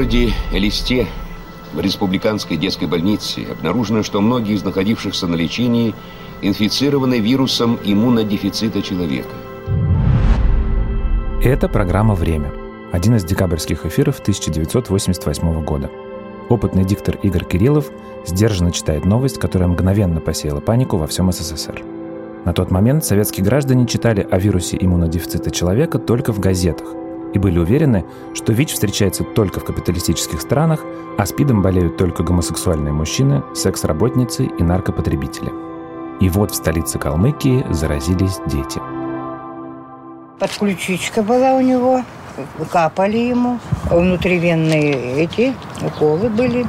городе Элисте в республиканской детской больнице обнаружено, что многие из находившихся на лечении инфицированы вирусом иммунодефицита человека. Это программа «Время». Один из декабрьских эфиров 1988 года. Опытный диктор Игорь Кириллов сдержанно читает новость, которая мгновенно посеяла панику во всем СССР. На тот момент советские граждане читали о вирусе иммунодефицита человека только в газетах и были уверены, что ВИЧ встречается только в капиталистических странах, а СПИДом болеют только гомосексуальные мужчины, секс-работницы и наркопотребители. И вот в столице Калмыкии заразились дети. Подключичка была у него, капали ему, внутривенные эти уколы были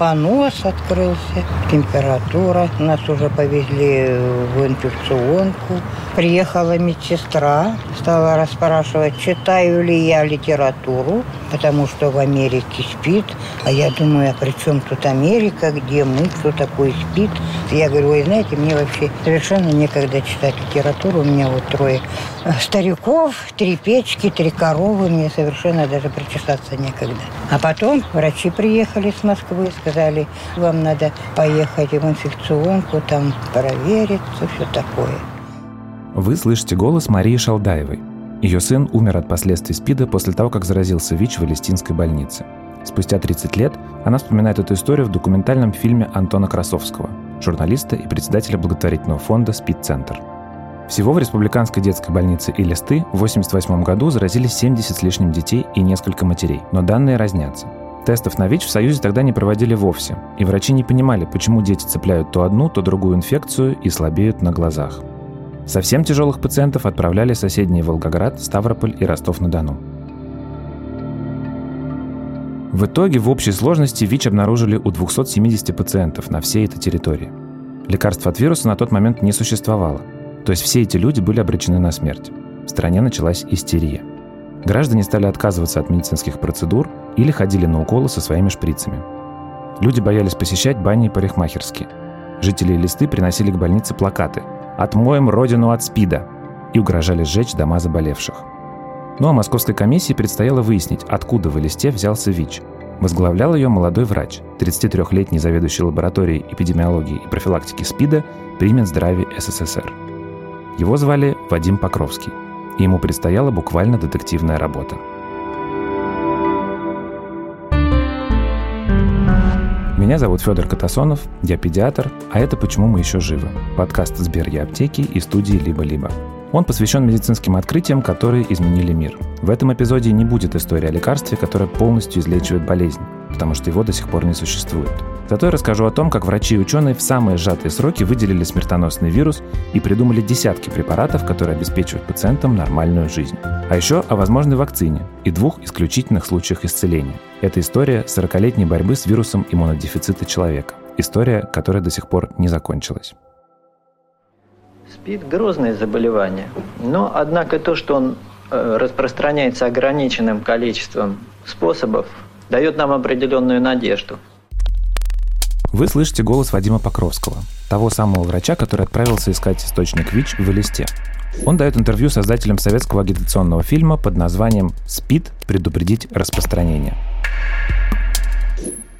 понос открылся, температура. Нас уже повезли в инфекционку. Приехала медсестра, стала расспрашивать, читаю ли я литературу, потому что в Америке спит. А я думаю, а при чем тут Америка, где мы, кто такой спит? Я говорю, вы знаете, мне вообще совершенно некогда читать литературу. У меня вот трое стариков, три печки, три коровы. Мне совершенно даже причесаться некогда. А потом врачи приехали с Москвы, сказали, вам надо поехать в инфекционку, там провериться, все такое. Вы слышите голос Марии Шалдаевой. Ее сын умер от последствий СПИДа после того, как заразился ВИЧ в Элистинской больнице. Спустя 30 лет она вспоминает эту историю в документальном фильме Антона Красовского, журналиста и председателя благотворительного фонда «СПИД-центр». Всего в республиканской детской больнице Илисты в 1988 году заразились 70 с лишним детей и несколько матерей, но данные разнятся. Тестов на ВИЧ в Союзе тогда не проводили вовсе, и врачи не понимали, почему дети цепляют то одну, то другую инфекцию и слабеют на глазах. Совсем тяжелых пациентов отправляли соседние Волгоград, Ставрополь и Ростов-на-Дону. В итоге в общей сложности ВИЧ обнаружили у 270 пациентов на всей этой территории. Лекарства от вируса на тот момент не существовало, то есть все эти люди были обречены на смерть. В стране началась истерия. Граждане стали отказываться от медицинских процедур или ходили на уколы со своими шприцами. Люди боялись посещать бани и парикмахерские. Жители листы приносили к больнице плакаты «Отмоем родину от СПИДа» и угрожали сжечь дома заболевших. Ну а московской комиссии предстояло выяснить, откуда в Элисте взялся ВИЧ. Возглавлял ее молодой врач, 33-летний заведующий лабораторией эпидемиологии и профилактики СПИДа при Минздраве СССР. Его звали Вадим Покровский, ему предстояла буквально детективная работа. Меня зовут Федор Катасонов, я педиатр, а это «Почему мы еще живы» – подкаст Сбер и аптеки и студии «Либо-либо». Он посвящен медицинским открытиям, которые изменили мир. В этом эпизоде не будет истории о лекарстве, которое полностью излечивает болезнь, потому что его до сих пор не существует. Зато я расскажу о том, как врачи и ученые в самые сжатые сроки выделили смертоносный вирус и придумали десятки препаратов, которые обеспечивают пациентам нормальную жизнь. А еще о возможной вакцине и двух исключительных случаях исцеления. Это история 40-летней борьбы с вирусом иммунодефицита человека. История, которая до сих пор не закончилась. СПИД – грозное заболевание, но, однако, то, что он э, распространяется ограниченным количеством способов, дает нам определенную надежду. Вы слышите голос Вадима Покровского, того самого врача, который отправился искать источник ВИЧ в Элисте. Он дает интервью создателям советского агитационного фильма под названием «СПИД. Предупредить распространение».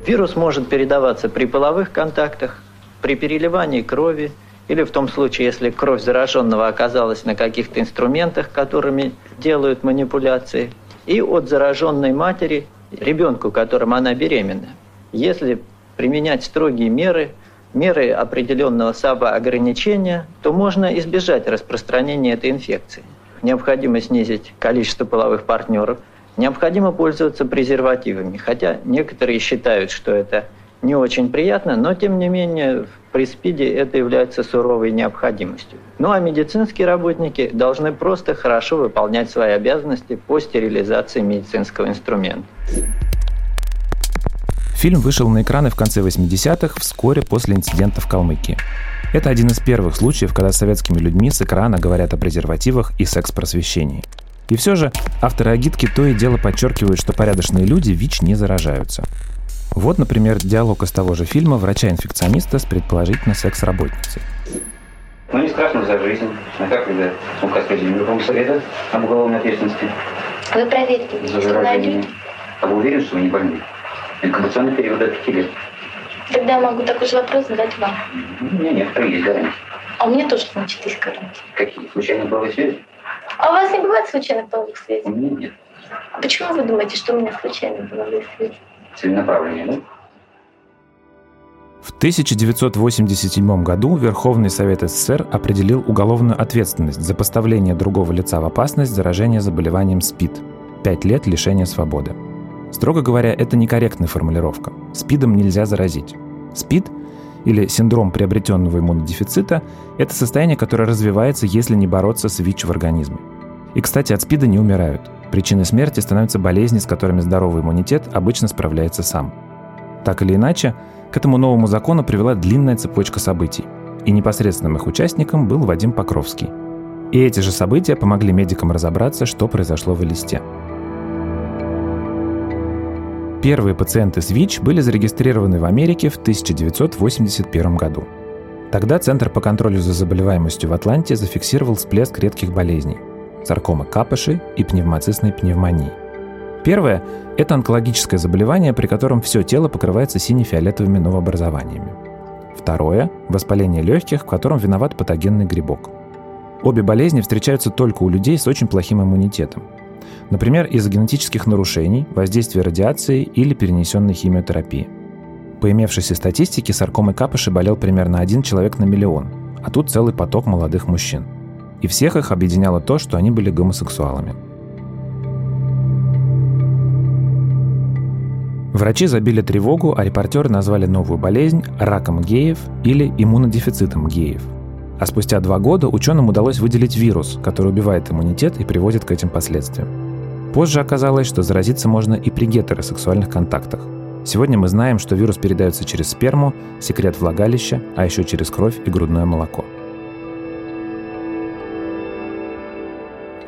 Вирус может передаваться при половых контактах, при переливании крови – или в том случае, если кровь зараженного оказалась на каких-то инструментах, которыми делают манипуляции, и от зараженной матери ребенку, которым она беременна. Если применять строгие меры, меры определенного самоограничения, то можно избежать распространения этой инфекции. Необходимо снизить количество половых партнеров, необходимо пользоваться презервативами, хотя некоторые считают, что это не очень приятно, но тем не менее при СПИДе это является суровой необходимостью. Ну а медицинские работники должны просто хорошо выполнять свои обязанности по стерилизации медицинского инструмента. Фильм вышел на экраны в конце 80-х, вскоре после инцидента в Калмыкии. Это один из первых случаев, когда советскими людьми с экрана говорят о презервативах и секс-просвещении. И все же авторы агитки то и дело подчеркивают, что порядочные люди ВИЧ не заражаются. Вот, например, диалог из того же фильма врача-инфекциониста с предположительно секс-работницей. Ну, не страшно за жизнь. А как тогда указ президента Верховного Совета об уголовной ответственности? Вы проверьте, за заражение. А вы уверены, что вы не больны? Инкубационный период до 5 лет. Тогда я могу такой же вопрос задать вам. У меня некоторые есть гарантии. А у меня тоже, значит, есть гарантии. Какие? Случайные половые связи? А у вас не бывает случайных половых связей? У меня нет. А почему вы думаете, что у меня случайные половые связи? Целенаправленные, да? В 1987 году Верховный Совет СССР определил уголовную ответственность за поставление другого лица в опасность заражения заболеванием СПИД – пять лет лишения свободы. Строго говоря, это некорректная формулировка. СПИДом нельзя заразить. СПИД или синдром приобретенного иммунодефицита – это состояние, которое развивается, если не бороться с ВИЧ в организме. И, кстати, от СПИДа не умирают. Причиной смерти становятся болезни, с которыми здоровый иммунитет обычно справляется сам. Так или иначе, к этому новому закону привела длинная цепочка событий. И непосредственным их участником был Вадим Покровский. И эти же события помогли медикам разобраться, что произошло в Элисте. Первые пациенты с ВИЧ были зарегистрированы в Америке в 1981 году. Тогда Центр по контролю за заболеваемостью в Атланте зафиксировал всплеск редких болезней – саркома капыши и пневмоцистной пневмонии. Первое – это онкологическое заболевание, при котором все тело покрывается сине-фиолетовыми новообразованиями. Второе – воспаление легких, в котором виноват патогенный грибок. Обе болезни встречаются только у людей с очень плохим иммунитетом – Например, из-за генетических нарушений, воздействия радиации или перенесенной химиотерапии. По имевшейся статистике, саркомой капыши болел примерно один человек на миллион, а тут целый поток молодых мужчин. И всех их объединяло то, что они были гомосексуалами. Врачи забили тревогу, а репортеры назвали новую болезнь раком геев или иммунодефицитом геев. А спустя два года ученым удалось выделить вирус, который убивает иммунитет и приводит к этим последствиям. Позже оказалось, что заразиться можно и при гетеросексуальных контактах. Сегодня мы знаем, что вирус передается через сперму, секрет влагалища, а еще через кровь и грудное молоко.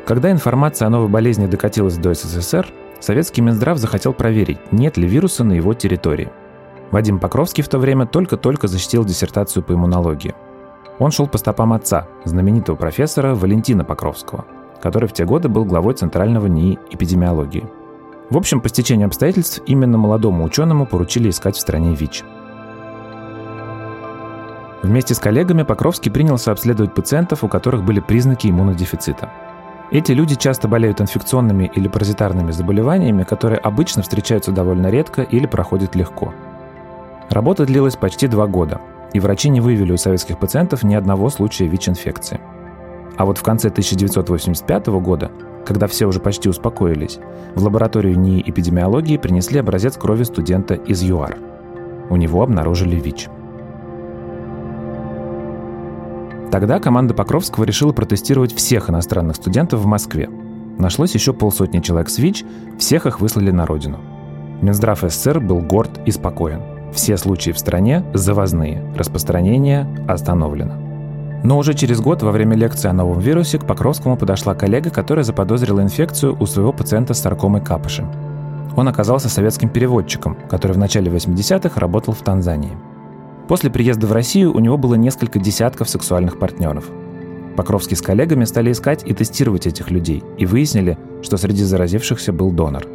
Когда информация о новой болезни докатилась до СССР, советский Минздрав захотел проверить, нет ли вируса на его территории. Вадим Покровский в то время только-только защитил диссертацию по иммунологии. Он шел по стопам отца, знаменитого профессора Валентина Покровского – который в те годы был главой Центрального НИИ эпидемиологии. В общем, по стечению обстоятельств именно молодому ученому поручили искать в стране ВИЧ. Вместе с коллегами Покровский принялся обследовать пациентов, у которых были признаки иммунодефицита. Эти люди часто болеют инфекционными или паразитарными заболеваниями, которые обычно встречаются довольно редко или проходят легко. Работа длилась почти два года, и врачи не выявили у советских пациентов ни одного случая ВИЧ-инфекции – а вот в конце 1985 года, когда все уже почти успокоились, в лабораторию НИИ эпидемиологии принесли образец крови студента из ЮАР. У него обнаружили ВИЧ. Тогда команда Покровского решила протестировать всех иностранных студентов в Москве. Нашлось еще полсотни человек с ВИЧ, всех их выслали на родину. Минздрав СССР был горд и спокоен. Все случаи в стране завозные, распространение остановлено. Но уже через год во время лекции о новом вирусе к Покровскому подошла коллега, которая заподозрила инфекцию у своего пациента с саркомой капыши. Он оказался советским переводчиком, который в начале 80-х работал в Танзании. После приезда в Россию у него было несколько десятков сексуальных партнеров. Покровский с коллегами стали искать и тестировать этих людей и выяснили, что среди заразившихся был донор.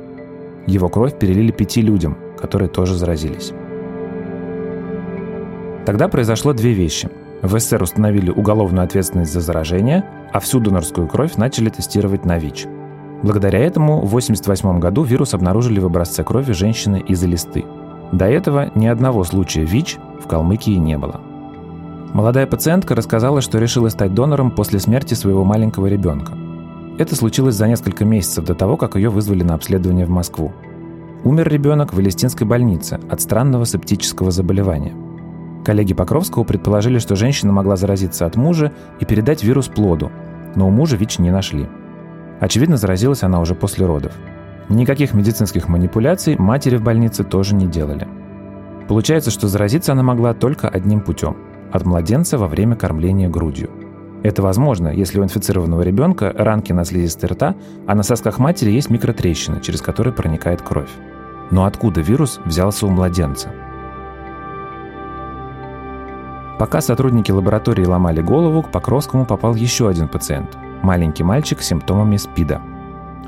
Его кровь перелили пяти людям, которые тоже заразились. Тогда произошло две вещи – в СССР установили уголовную ответственность за заражение, а всю донорскую кровь начали тестировать на ВИЧ. Благодаря этому в 1988 году вирус обнаружили в образце крови женщины из Элисты. До этого ни одного случая ВИЧ в Калмыкии не было. Молодая пациентка рассказала, что решила стать донором после смерти своего маленького ребенка. Это случилось за несколько месяцев до того, как ее вызвали на обследование в Москву. Умер ребенок в Элистинской больнице от странного септического заболевания – Коллеги Покровского предположили, что женщина могла заразиться от мужа и передать вирус плоду, но у мужа ВИЧ не нашли. Очевидно, заразилась она уже после родов. Никаких медицинских манипуляций матери в больнице тоже не делали. Получается, что заразиться она могла только одним путем – от младенца во время кормления грудью. Это возможно, если у инфицированного ребенка ранки на слизистой рта, а на сосках матери есть микротрещины, через которые проникает кровь. Но откуда вирус взялся у младенца – Пока сотрудники лаборатории ломали голову, к Покровскому попал еще один пациент – маленький мальчик с симптомами СПИДа.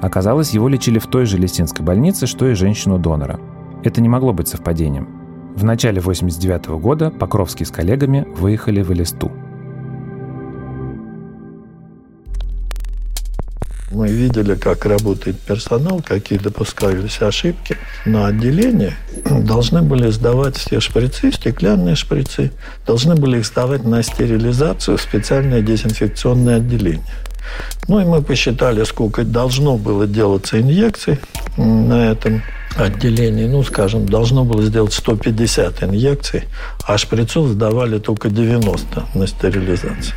Оказалось, его лечили в той же Листинской больнице, что и женщину-донора. Это не могло быть совпадением. В начале 89 года Покровский с коллегами выехали в Элисту. Мы видели, как работает персонал, какие допускались ошибки. На отделении должны были сдавать все шприцы, стеклянные шприцы, должны были их сдавать на стерилизацию в специальное дезинфекционное отделение. Ну и мы посчитали, сколько должно было делаться инъекций на этом отделении. Ну, скажем, должно было сделать 150 инъекций, а шприцов сдавали только 90 на стерилизацию.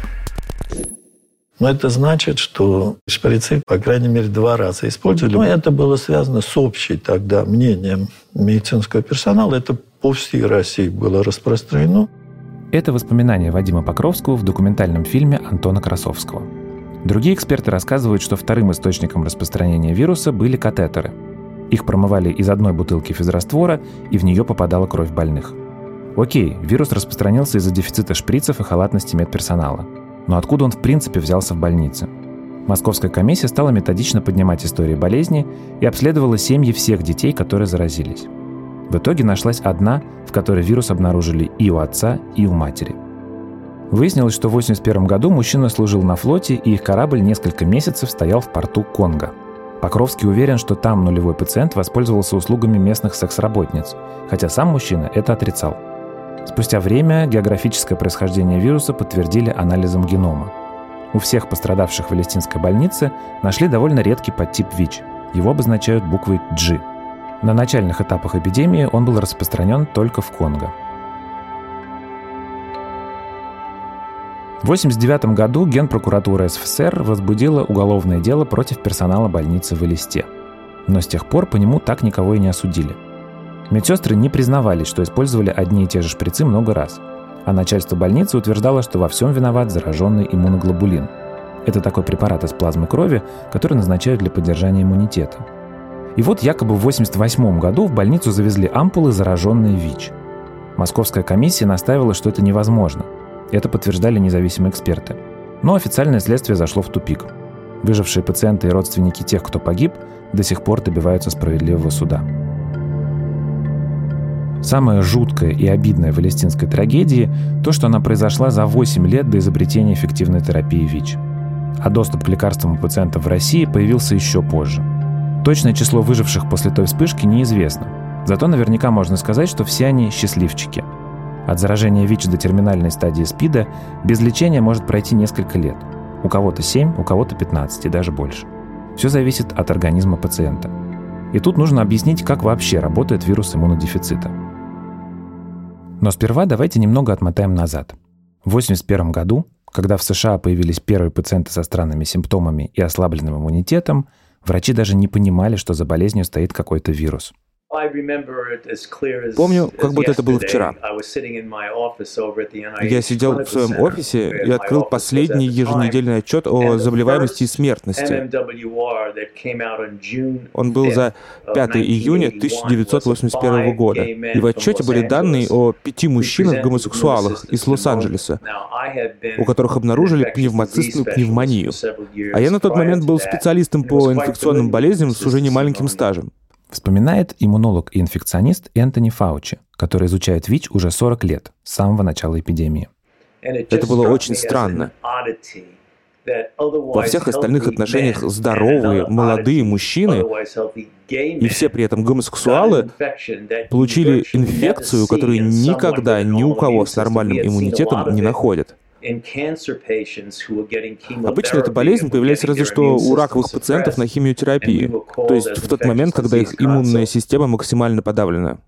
Но это значит, что шприцы, по крайней мере, два раза использовали. Но это было связано с общей тогда мнением медицинского персонала. Это по всей России было распространено. Это воспоминания Вадима Покровского в документальном фильме Антона Красовского. Другие эксперты рассказывают, что вторым источником распространения вируса были катетеры. Их промывали из одной бутылки физраствора, и в нее попадала кровь больных. Окей, вирус распространился из-за дефицита шприцев и халатности медперсонала – но откуда он в принципе взялся в больнице? Московская комиссия стала методично поднимать истории болезни и обследовала семьи всех детей, которые заразились. В итоге нашлась одна, в которой вирус обнаружили и у отца, и у матери. Выяснилось, что в 1981 году мужчина служил на флоте, и их корабль несколько месяцев стоял в порту Конго. Покровский уверен, что там нулевой пациент воспользовался услугами местных секс-работниц, хотя сам мужчина это отрицал – Спустя время географическое происхождение вируса подтвердили анализом генома. У всех пострадавших в Палестинской больнице нашли довольно редкий подтип ВИЧ. Его обозначают буквой G. На начальных этапах эпидемии он был распространен только в Конго. В 1989 году Генпрокуратура СФСР возбудила уголовное дело против персонала больницы в Элисте. Но с тех пор по нему так никого и не осудили – Медсестры не признавались, что использовали одни и те же шприцы много раз. А начальство больницы утверждало, что во всем виноват зараженный иммуноглобулин. Это такой препарат из плазмы крови, который назначают для поддержания иммунитета. И вот якобы в 1988 году в больницу завезли ампулы, зараженные ВИЧ. Московская комиссия настаивала, что это невозможно. Это подтверждали независимые эксперты. Но официальное следствие зашло в тупик. Выжившие пациенты и родственники тех, кто погиб, до сих пор добиваются справедливого суда. Самое жуткое и обидное в палестинской трагедии – то, что она произошла за 8 лет до изобретения эффективной терапии ВИЧ. А доступ к лекарствам у пациентов в России появился еще позже. Точное число выживших после той вспышки неизвестно. Зато наверняка можно сказать, что все они счастливчики. От заражения ВИЧ до терминальной стадии СПИДа без лечения может пройти несколько лет. У кого-то 7, у кого-то 15 и даже больше. Все зависит от организма пациента. И тут нужно объяснить, как вообще работает вирус иммунодефицита – но сперва давайте немного отмотаем назад. В 1981 году, когда в США появились первые пациенты со странными симптомами и ослабленным иммунитетом, врачи даже не понимали, что за болезнью стоит какой-то вирус – Помню, как будто это было вчера. Я сидел в своем офисе и открыл последний еженедельный отчет о заболеваемости и смертности. Он был за 5 июня 1981 года. И в отчете были данные о пяти мужчинах-гомосексуалах из Лос-Анджелеса, у которых обнаружили пневмоцистную пневмонию. А я на тот момент был специалистом по инфекционным болезням с уже немаленьким стажем. Вспоминает иммунолог и инфекционист Энтони Фаучи, который изучает ВИЧ уже 40 лет, с самого начала эпидемии. Это было очень странно. Во всех остальных отношениях здоровые, молодые мужчины, и все при этом гомосексуалы, получили инфекцию, которую никогда ни у кого с нормальным иммунитетом не находят. Обычно эта болезнь появляется разве что у раковых пациентов на химиотерапии, то есть в тот момент, когда их иммунная система максимально подавлена.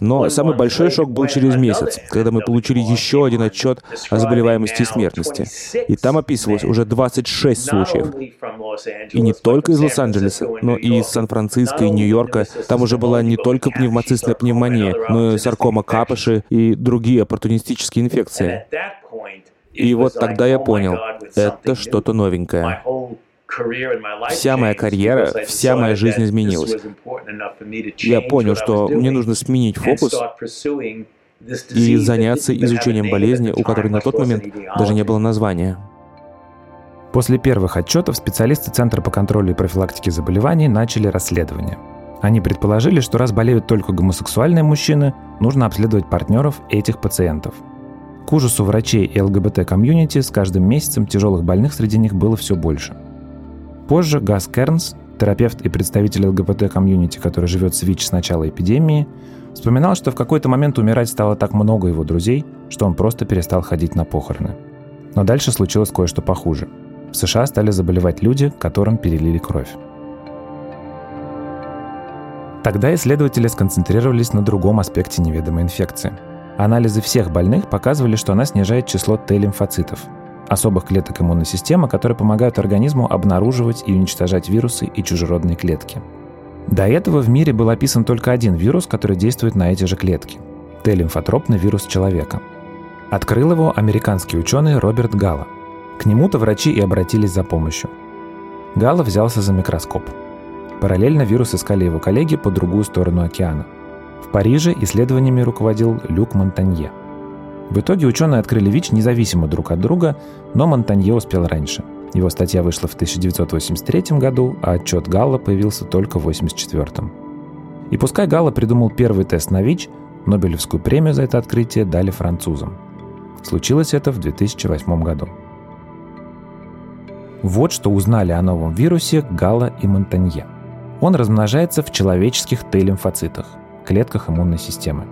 Но самый большой шок был через месяц, когда мы получили еще один отчет о заболеваемости и смертности. И там описывалось уже 26 случаев. И не только из Лос-Анджелеса, но и из Сан-Франциско и Нью-Йорка. Там уже была не только пневмоцистная пневмония, но и саркома капыши и другие оппортунистические инфекции. И вот тогда я понял, это что-то новенькое. Вся моя карьера, вся моя жизнь изменилась. Я понял, что мне нужно сменить фокус и заняться изучением болезни, у которой на тот момент даже не было названия. После первых отчетов специалисты Центра по контролю и профилактике заболеваний начали расследование. Они предположили, что раз болеют только гомосексуальные мужчины, нужно обследовать партнеров этих пациентов. К ужасу врачей и ЛГБТ-комьюнити с каждым месяцем тяжелых больных среди них было все больше. Позже Гас Кернс, терапевт и представитель ЛГБТ-комьюнити, который живет с ВИЧ с начала эпидемии, вспоминал, что в какой-то момент умирать стало так много его друзей, что он просто перестал ходить на похороны. Но дальше случилось кое-что похуже – в США стали заболевать люди, которым перелили кровь. Тогда исследователи сконцентрировались на другом аспекте неведомой инфекции. Анализы всех больных показывали, что она снижает число Т-лимфоцитов, особых клеток иммунной системы, которые помогают организму обнаруживать и уничтожать вирусы и чужеродные клетки. До этого в мире был описан только один вирус, который действует на эти же клетки – Т-лимфотропный вирус человека. Открыл его американский ученый Роберт Галла – к нему-то врачи и обратились за помощью. Гала взялся за микроскоп. Параллельно вирус искали его коллеги по другую сторону океана. В Париже исследованиями руководил Люк Монтанье. В итоге ученые открыли ВИЧ независимо друг от друга, но Монтанье успел раньше. Его статья вышла в 1983 году, а отчет Галла появился только в 1984. И пускай Галла придумал первый тест на ВИЧ, Нобелевскую премию за это открытие дали французам. Случилось это в 2008 году. Вот что узнали о новом вирусе Гала и Монтанье. Он размножается в человеческих Т-лимфоцитах, клетках иммунной системы.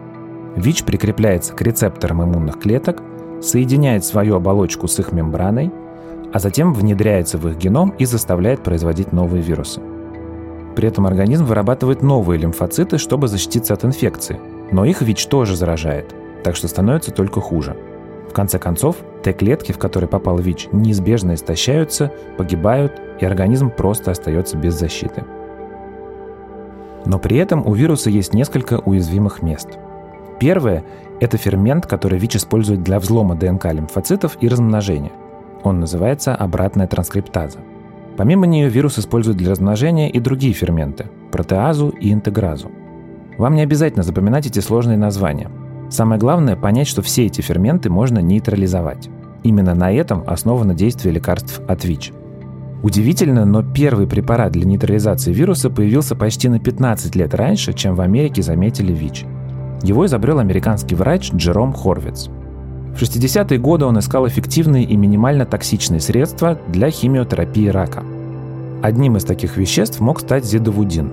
ВИЧ прикрепляется к рецепторам иммунных клеток, соединяет свою оболочку с их мембраной, а затем внедряется в их геном и заставляет производить новые вирусы. При этом организм вырабатывает новые лимфоциты, чтобы защититься от инфекции, но их ВИЧ тоже заражает, так что становится только хуже – в конце концов, Т-клетки, в которые попал ВИЧ, неизбежно истощаются, погибают, и организм просто остается без защиты. Но при этом у вируса есть несколько уязвимых мест. Первое – это фермент, который ВИЧ использует для взлома ДНК лимфоцитов и размножения. Он называется обратная транскриптаза. Помимо нее вирус использует для размножения и другие ферменты – протеазу и интегразу. Вам не обязательно запоминать эти сложные названия. Самое главное – понять, что все эти ферменты можно нейтрализовать. Именно на этом основано действие лекарств от ВИЧ. Удивительно, но первый препарат для нейтрализации вируса появился почти на 15 лет раньше, чем в Америке заметили ВИЧ. Его изобрел американский врач Джером Хорвиц. В 60-е годы он искал эффективные и минимально токсичные средства для химиотерапии рака. Одним из таких веществ мог стать зидовудин.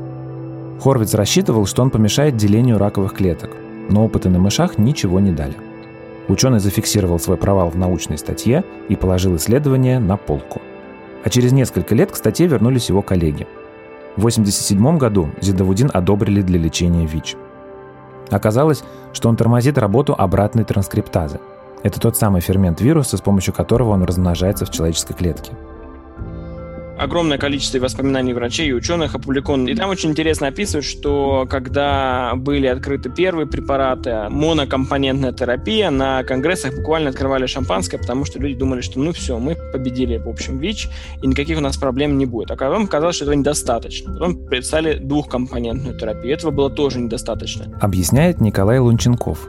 Хорвиц рассчитывал, что он помешает делению раковых клеток – но опыты на мышах ничего не дали. Ученый зафиксировал свой провал в научной статье и положил исследование на полку. А через несколько лет к статье вернулись его коллеги. В 1987 году зидовудин одобрили для лечения ВИЧ. Оказалось, что он тормозит работу обратной транскриптазы. Это тот самый фермент вируса, с помощью которого он размножается в человеческой клетке огромное количество воспоминаний врачей и ученых опубликовано. И там очень интересно описывают, что когда были открыты первые препараты, монокомпонентная терапия, на конгрессах буквально открывали шампанское, потому что люди думали, что ну все, мы победили, в общем, ВИЧ, и никаких у нас проблем не будет. А потом казалось, что этого недостаточно. Потом представили двухкомпонентную терапию. Этого было тоже недостаточно. Объясняет Николай Лунченков,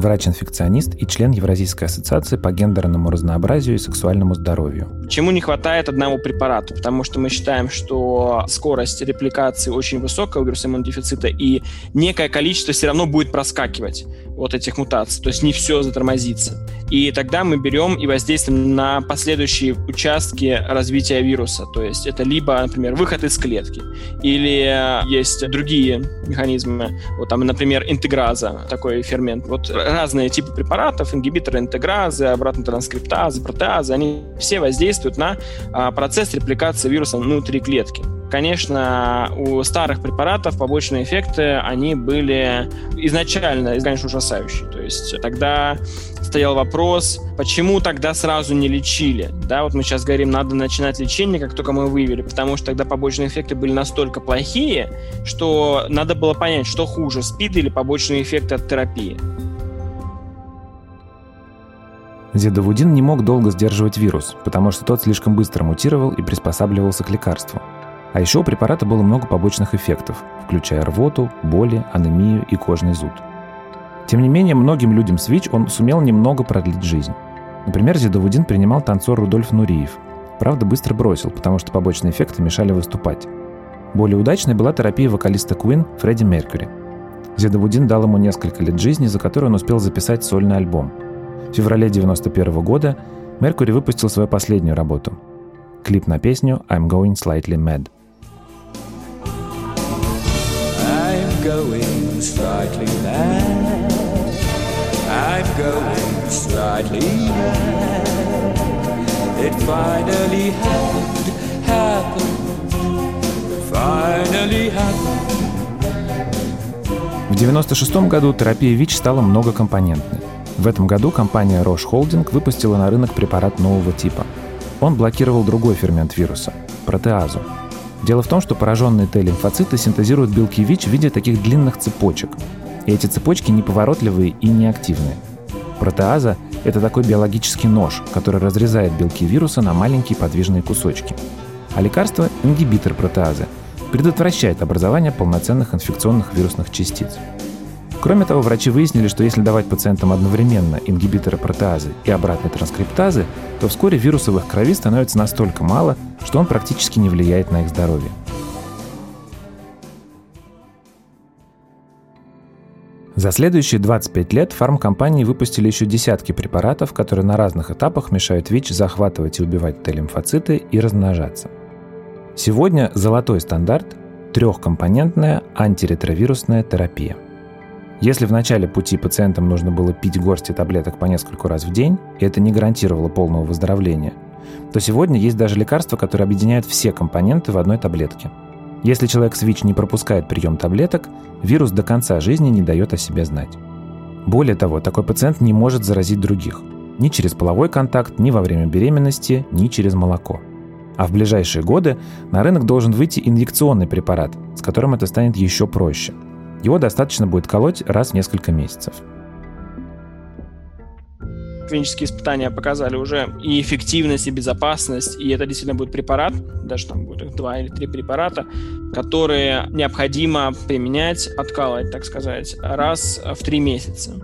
врач-инфекционист и член Евразийской ассоциации по гендерному разнообразию и сексуальному здоровью. Чему не хватает одного препарата? Потому что мы считаем, что скорость репликации очень высокая у вируса иммунодефицита, и некое количество все равно будет проскакивать вот этих мутаций, то есть не все затормозится. И тогда мы берем и воздействуем на последующие участки развития вируса. То есть это либо, например, выход из клетки, или есть другие механизмы, вот там, например, интеграза, такой фермент. Вот разные типы препаратов, ингибиторы интегразы, обратно транскриптазы, протеазы, они все воздействуют на а, процесс репликации вируса внутри клетки. Конечно, у старых препаратов побочные эффекты, они были изначально, конечно, ужасающие. То есть тогда стоял вопрос, почему тогда сразу не лечили? Да, вот мы сейчас говорим, надо начинать лечение, как только мы выявили, потому что тогда побочные эффекты были настолько плохие, что надо было понять, что хуже, СПИД или побочные эффекты от терапии. Зидовудин не мог долго сдерживать вирус, потому что тот слишком быстро мутировал и приспосабливался к лекарству. А еще у препарата было много побочных эффектов, включая рвоту, боли, анемию и кожный зуд. Тем не менее, многим людям с ВИЧ он сумел немного продлить жизнь. Например, зидовудин принимал танцор Рудольф Нуриев. правда, быстро бросил, потому что побочные эффекты мешали выступать. Более удачной была терапия вокалиста Queen Фредди Меркьюри. Зедовудин дал ему несколько лет жизни, за которые он успел записать сольный альбом. В феврале 1991 года Меркьюри выпустил свою последнюю работу – клип на песню «I'm Going Slightly Mad». Going slightly mad. I'm going slightly mad. It finally happened, happened, finally happened. В 1996 году терапия ВИЧ стала многокомпонентной. В этом году компания Roche Holding выпустила на рынок препарат нового типа. Он блокировал другой фермент вируса – протеазу. Дело в том, что пораженные Т-лимфоциты синтезируют белки ВИЧ в виде таких длинных цепочек. И эти цепочки неповоротливые и неактивные. Протеаза – это такой биологический нож, который разрезает белки вируса на маленькие подвижные кусочки. А лекарство – ингибитор протеазы, предотвращает образование полноценных инфекционных вирусных частиц. Кроме того, врачи выяснили, что если давать пациентам одновременно ингибиторы протеазы и обратной транскриптазы, то вскоре вируса в их крови становится настолько мало, что он практически не влияет на их здоровье. За следующие 25 лет фармкомпании выпустили еще десятки препаратов, которые на разных этапах мешают ВИЧ захватывать и убивать Т-лимфоциты и размножаться. Сегодня золотой стандарт – трехкомпонентная антиретровирусная терапия – если в начале пути пациентам нужно было пить горсти таблеток по нескольку раз в день, и это не гарантировало полного выздоровления, то сегодня есть даже лекарства, которые объединяют все компоненты в одной таблетке. Если человек с ВИЧ не пропускает прием таблеток, вирус до конца жизни не дает о себе знать. Более того, такой пациент не может заразить других. Ни через половой контакт, ни во время беременности, ни через молоко. А в ближайшие годы на рынок должен выйти инъекционный препарат, с которым это станет еще проще – его достаточно будет колоть раз в несколько месяцев. Клинические испытания показали уже и эффективность, и безопасность, и это действительно будет препарат, даже там будет два или три препарата, которые необходимо применять, откалывать, так сказать, раз в три месяца.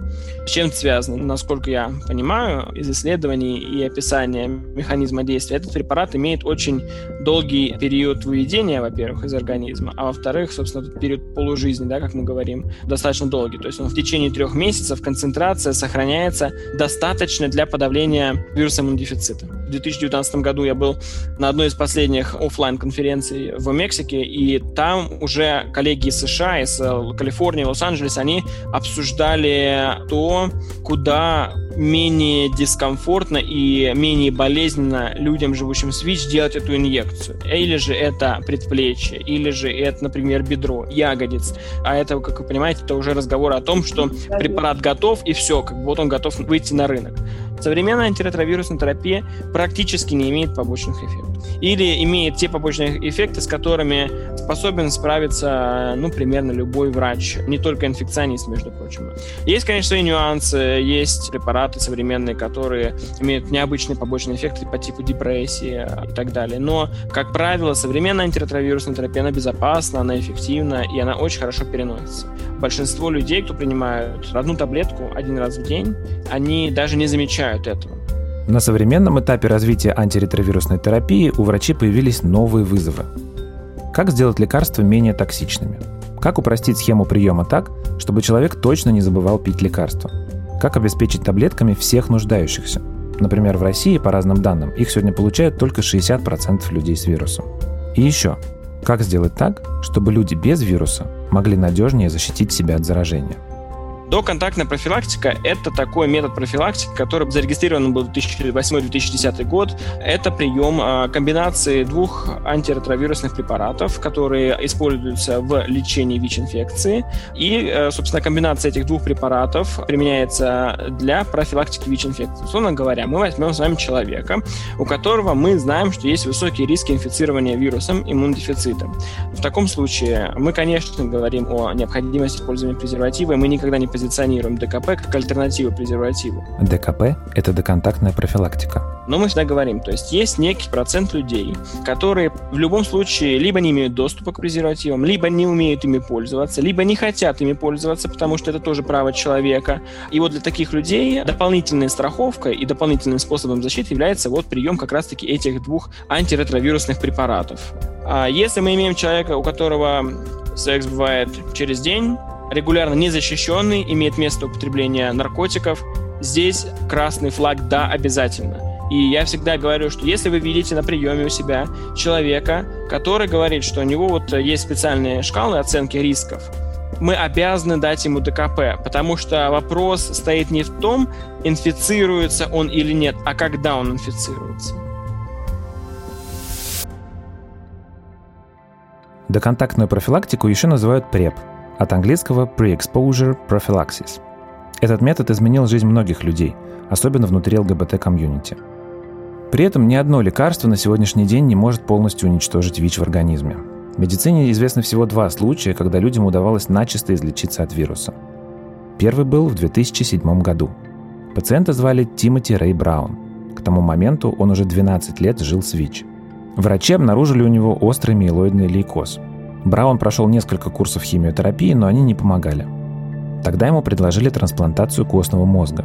С чем это связано? Насколько я понимаю из исследований и описания механизма действия, этот препарат имеет очень долгий период выведения, во-первых, из организма, а во-вторых, собственно, этот период полужизни, да, как мы говорим, достаточно долгий. То есть он в течение трех месяцев концентрация сохраняется достаточно для подавления вируса иммунодефицита. В 2019 году я был на одной из последних офлайн конференций в Мексике, и там уже коллеги из США, из э, Калифорнии, Лос-Анджелеса, они обсуждали то, куда менее дискомфортно и менее болезненно людям, живущим с ВИЧ, делать эту инъекцию. Или же это предплечье, или же это, например, бедро, ягодиц. А это, как вы понимаете, это уже разговор о том, что препарат готов, и все, как бы вот он готов выйти на рынок. Современная антиретровирусная терапия практически не имеет побочных эффектов. Или имеет те побочные эффекты, с которыми способен справиться, ну, примерно любой врач, не только инфекционист, между прочим. Есть, конечно, свои нюансы, есть препараты современные, которые имеют необычные побочные эффекты по типу депрессии и так далее. Но, как правило, современная антиретровирусная терапия, она безопасна, она эффективна, и она очень хорошо переносится. Большинство людей, кто принимают одну таблетку один раз в день, они даже не замечают этого. На современном этапе развития антиретровирусной терапии у врачей появились новые вызовы. Как сделать лекарства менее токсичными? Как упростить схему приема так, чтобы человек точно не забывал пить лекарства? Как обеспечить таблетками всех нуждающихся? Например, в России, по разным данным, их сегодня получают только 60% людей с вирусом. И еще, как сделать так, чтобы люди без вируса могли надежнее защитить себя от заражения? Доконтактная профилактика – это такой метод профилактики, который зарегистрирован был в 2008-2010 год. Это прием а, комбинации двух антиретровирусных препаратов, которые используются в лечении ВИЧ-инфекции. И, э, собственно, комбинация этих двух препаратов применяется для профилактики ВИЧ-инфекции. Условно говоря, мы возьмем с вами человека, у которого мы знаем, что есть высокие риски инфицирования вирусом иммунодефицита. В таком случае мы, конечно, говорим о необходимости использования презерватива, и мы никогда не позиционируем ДКП как альтернативу презервативу. ДКП – это доконтактная профилактика. Но мы всегда говорим, то есть есть некий процент людей, которые в любом случае либо не имеют доступа к презервативам, либо не умеют ими пользоваться, либо не хотят ими пользоваться, потому что это тоже право человека. И вот для таких людей дополнительная страховка и дополнительным способом защиты является вот прием как раз-таки этих двух антиретровирусных препаратов. А если мы имеем человека, у которого секс бывает через день, регулярно незащищенный, имеет место употребления наркотиков, здесь красный флаг «да» обязательно. И я всегда говорю, что если вы видите на приеме у себя человека, который говорит, что у него вот есть специальные шкалы оценки рисков, мы обязаны дать ему ДКП, потому что вопрос стоит не в том, инфицируется он или нет, а когда он инфицируется. Доконтактную профилактику еще называют ПРЕП, от английского Pre-Exposure Prophylaxis. Этот метод изменил жизнь многих людей, особенно внутри ЛГБТ-комьюнити. При этом ни одно лекарство на сегодняшний день не может полностью уничтожить ВИЧ в организме. В медицине известно всего два случая, когда людям удавалось начисто излечиться от вируса. Первый был в 2007 году. Пациента звали Тимоти Рэй Браун. К тому моменту он уже 12 лет жил с ВИЧ. Врачи обнаружили у него острый миелоидный лейкоз. Браун прошел несколько курсов химиотерапии, но они не помогали. Тогда ему предложили трансплантацию костного мозга.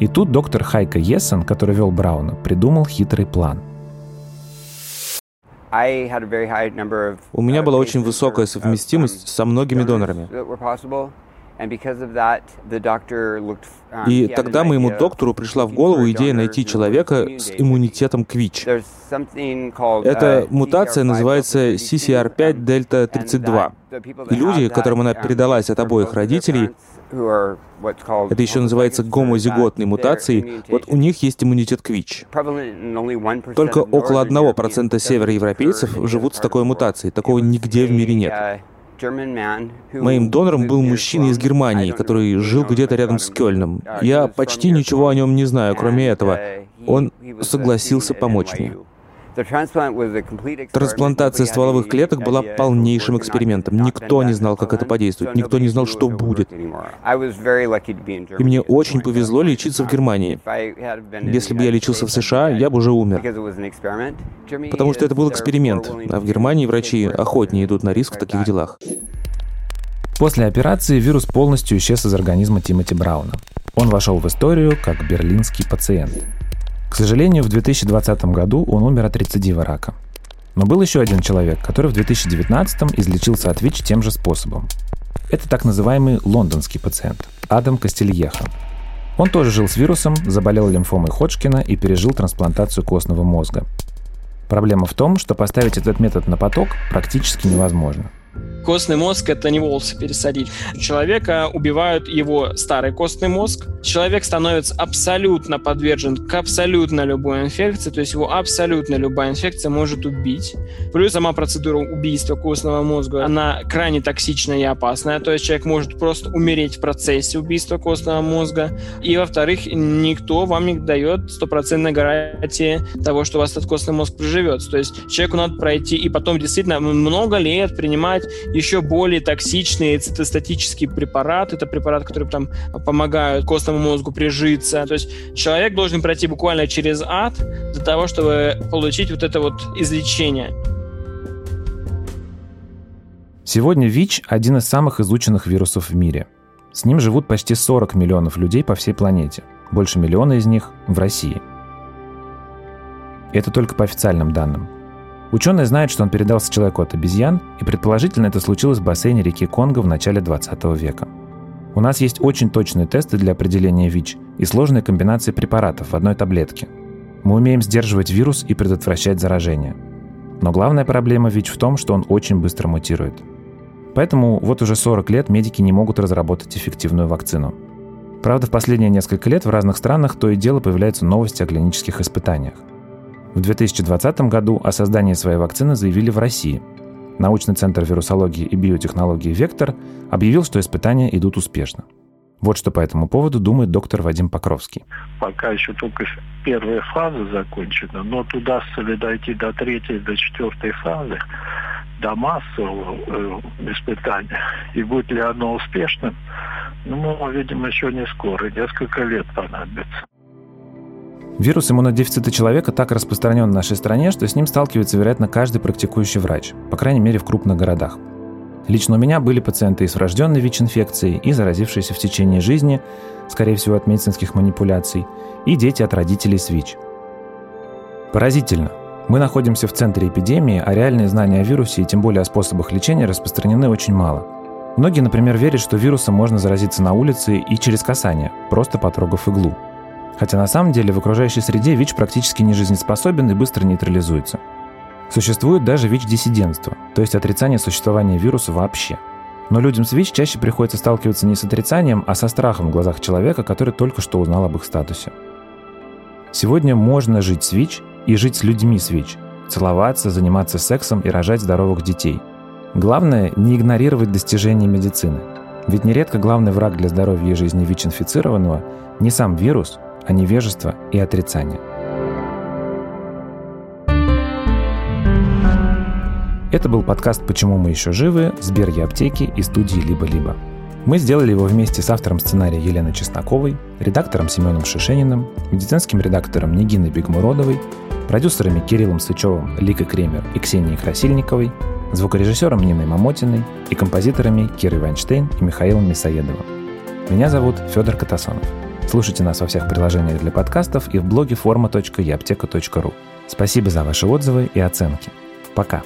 И тут доктор Хайка Ессен, который вел Брауна, придумал хитрый план. У меня была очень высокая совместимость со многими донорами. И тогда моему доктору пришла в голову идея найти человека с иммунитетом к ВИЧ. Эта мутация называется CCR5 дельта 32. И люди, которым она передалась от обоих родителей, это еще называется гомозиготной мутацией, вот у них есть иммунитет к ВИЧ. Только около 1% североевропейцев живут с такой мутацией, такого нигде в мире нет. Моим донором был мужчина из Германии, который жил где-то рядом с Кёльном. Я почти ничего о нем не знаю, кроме этого. Он согласился помочь мне. Трансплантация стволовых клеток была полнейшим экспериментом. Никто не знал, как это подействует, никто не знал, что будет. И мне очень повезло лечиться в Германии. Если бы я лечился в США, я бы уже умер. Потому что это был эксперимент, а в Германии врачи охотнее идут на риск в таких делах. После операции вирус полностью исчез из организма Тимоти Брауна. Он вошел в историю как берлинский пациент – к сожалению, в 2020 году он умер от рецидива рака. Но был еще один человек, который в 2019 излечился от ВИЧ тем же способом. Это так называемый лондонский пациент Адам Кастельеха. Он тоже жил с вирусом, заболел лимфомой Ходжкина и пережил трансплантацию костного мозга. Проблема в том, что поставить этот метод на поток практически невозможно. Костный мозг — это не волосы пересадить. Человека убивают его старый костный мозг. Человек становится абсолютно подвержен к абсолютно любой инфекции, то есть его абсолютно любая инфекция может убить. Плюс сама процедура убийства костного мозга, она крайне токсичная и опасная, то есть человек может просто умереть в процессе убийства костного мозга. И, во-вторых, никто вам не дает стопроцентной гарантии того, что у вас этот костный мозг приживется. То есть человеку надо пройти и потом действительно много лет принимать еще более токсичные цитостатические препараты. Это препараты, которые там помогают костному мозгу прижиться. То есть человек должен пройти буквально через ад для того, чтобы получить вот это вот излечение. Сегодня ВИЧ – один из самых изученных вирусов в мире. С ним живут почти 40 миллионов людей по всей планете. Больше миллиона из них в России. Это только по официальным данным. Ученые знают, что он передался человеку от обезьян, и предположительно это случилось в бассейне реки Конго в начале 20 века. У нас есть очень точные тесты для определения ВИЧ и сложные комбинации препаратов в одной таблетке. Мы умеем сдерживать вирус и предотвращать заражение. Но главная проблема ВИЧ в том, что он очень быстро мутирует. Поэтому вот уже 40 лет медики не могут разработать эффективную вакцину. Правда, в последние несколько лет в разных странах то и дело появляются новости о клинических испытаниях – в 2020 году о создании своей вакцины заявили в России. Научный центр вирусологии и биотехнологии «Вектор» объявил, что испытания идут успешно. Вот что по этому поводу думает доктор Вадим Покровский. Пока еще только первая фаза закончена, но туда ли дойти до третьей, до четвертой фазы, до массового э, испытания, и будет ли оно успешным, Ну, мы увидим еще не скоро, несколько лет понадобится. Вирус иммунодефицита человека так распространен в нашей стране, что с ним сталкивается, вероятно, каждый практикующий врач, по крайней мере, в крупных городах. Лично у меня были пациенты и с врожденной ВИЧ-инфекцией, и заразившиеся в течение жизни, скорее всего, от медицинских манипуляций, и дети от родителей с ВИЧ. Поразительно. Мы находимся в центре эпидемии, а реальные знания о вирусе и тем более о способах лечения распространены очень мало. Многие, например, верят, что вирусом можно заразиться на улице и через касание, просто потрогав иглу. Хотя на самом деле в окружающей среде ВИЧ практически не жизнеспособен и быстро нейтрализуется. Существует даже ВИЧ-диссидентство, то есть отрицание существования вируса вообще. Но людям с ВИЧ чаще приходится сталкиваться не с отрицанием, а со страхом в глазах человека, который только что узнал об их статусе. Сегодня можно жить с ВИЧ и жить с людьми с ВИЧ, целоваться, заниматься сексом и рожать здоровых детей. Главное – не игнорировать достижения медицины. Ведь нередко главный враг для здоровья и жизни ВИЧ-инфицированного не сам вирус, а невежество и отрицание. Это был подкаст «Почему мы еще живы» с Берги Аптеки и студии «Либо-либо». Мы сделали его вместе с автором сценария Еленой Чесноковой, редактором Семеном Шишениным, медицинским редактором Нигиной Бегмуродовой, продюсерами Кириллом Сычевым, Ликой Кремер и Ксенией Красильниковой, звукорежиссером Ниной Мамотиной и композиторами Кирой Вайнштейн и Михаилом Мясоедовым. Меня зовут Федор Катасонов. Слушайте нас во всех приложениях для подкастов и в блоге forma.eapteka.ru. Спасибо за ваши отзывы и оценки. Пока.